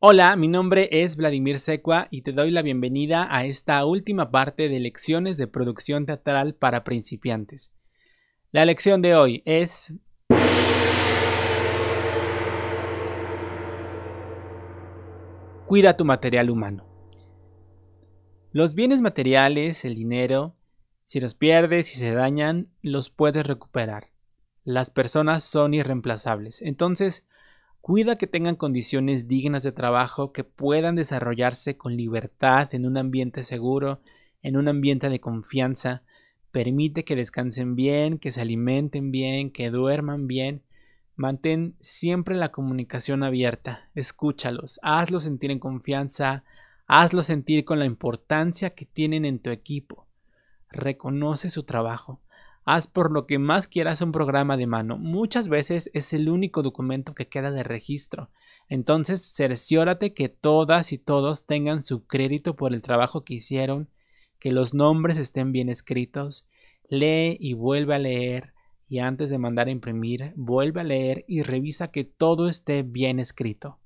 Hola, mi nombre es Vladimir Secua y te doy la bienvenida a esta última parte de lecciones de producción teatral para principiantes. La lección de hoy es... Cuida tu material humano. Los bienes materiales, el dinero, si los pierdes y se dañan, los puedes recuperar. Las personas son irreemplazables. Entonces, Cuida que tengan condiciones dignas de trabajo, que puedan desarrollarse con libertad en un ambiente seguro, en un ambiente de confianza. Permite que descansen bien, que se alimenten bien, que duerman bien. Mantén siempre la comunicación abierta. Escúchalos, hazlos sentir en confianza, hazlos sentir con la importancia que tienen en tu equipo. Reconoce su trabajo. Haz por lo que más quieras un programa de mano. Muchas veces es el único documento que queda de registro. Entonces, cerciórate que todas y todos tengan su crédito por el trabajo que hicieron, que los nombres estén bien escritos. Lee y vuelve a leer y antes de mandar a imprimir, vuelve a leer y revisa que todo esté bien escrito.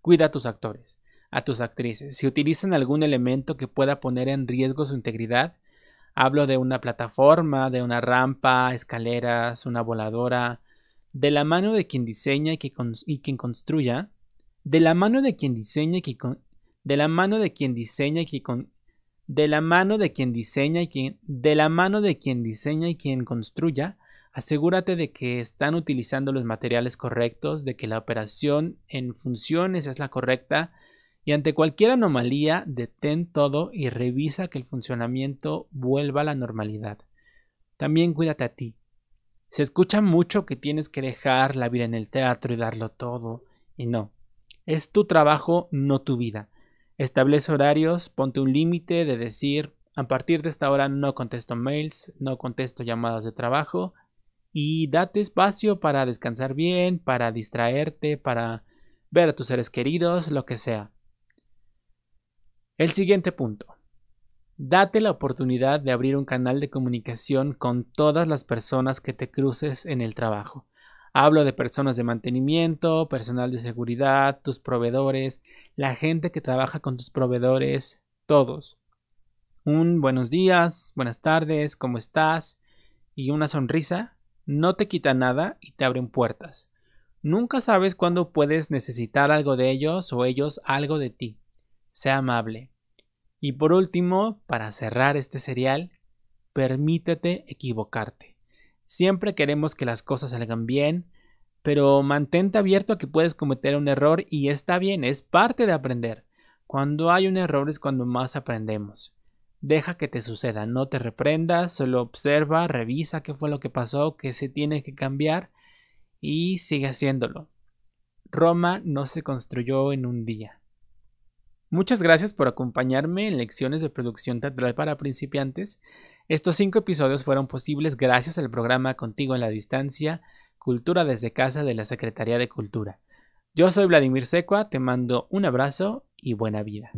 Cuida a tus actores, a tus actrices. Si utilizan algún elemento que pueda poner en riesgo su integridad, Hablo de una plataforma, de una rampa, escaleras, una voladora, de la mano de quien diseña y, quien construya, de la mano de quien diseña y de la mano de quien diseña y de la mano de quien diseña y quien, de la mano de quien diseña y quien construya, asegúrate de que están utilizando los materiales correctos, de que la operación en funciones es la correcta, y ante cualquier anomalía detén todo y revisa que el funcionamiento vuelva a la normalidad. También cuídate a ti. Se escucha mucho que tienes que dejar la vida en el teatro y darlo todo, y no. Es tu trabajo, no tu vida. Establece horarios, ponte un límite de decir, a partir de esta hora no contesto mails, no contesto llamadas de trabajo, y date espacio para descansar bien, para distraerte, para ver a tus seres queridos, lo que sea. El siguiente punto. Date la oportunidad de abrir un canal de comunicación con todas las personas que te cruces en el trabajo. Hablo de personas de mantenimiento, personal de seguridad, tus proveedores, la gente que trabaja con tus proveedores, todos. Un buenos días, buenas tardes, ¿cómo estás? Y una sonrisa no te quita nada y te abren puertas. Nunca sabes cuándo puedes necesitar algo de ellos o ellos algo de ti. Sea amable. Y por último, para cerrar este serial, permítete equivocarte. Siempre queremos que las cosas salgan bien, pero mantente abierto a que puedes cometer un error y está bien, es parte de aprender. Cuando hay un error es cuando más aprendemos. Deja que te suceda, no te reprendas, solo observa, revisa qué fue lo que pasó, qué se tiene que cambiar y sigue haciéndolo. Roma no se construyó en un día. Muchas gracias por acompañarme en lecciones de producción teatral para principiantes. Estos cinco episodios fueron posibles gracias al programa Contigo en la Distancia, Cultura desde Casa de la Secretaría de Cultura. Yo soy Vladimir Secua, te mando un abrazo y buena vida.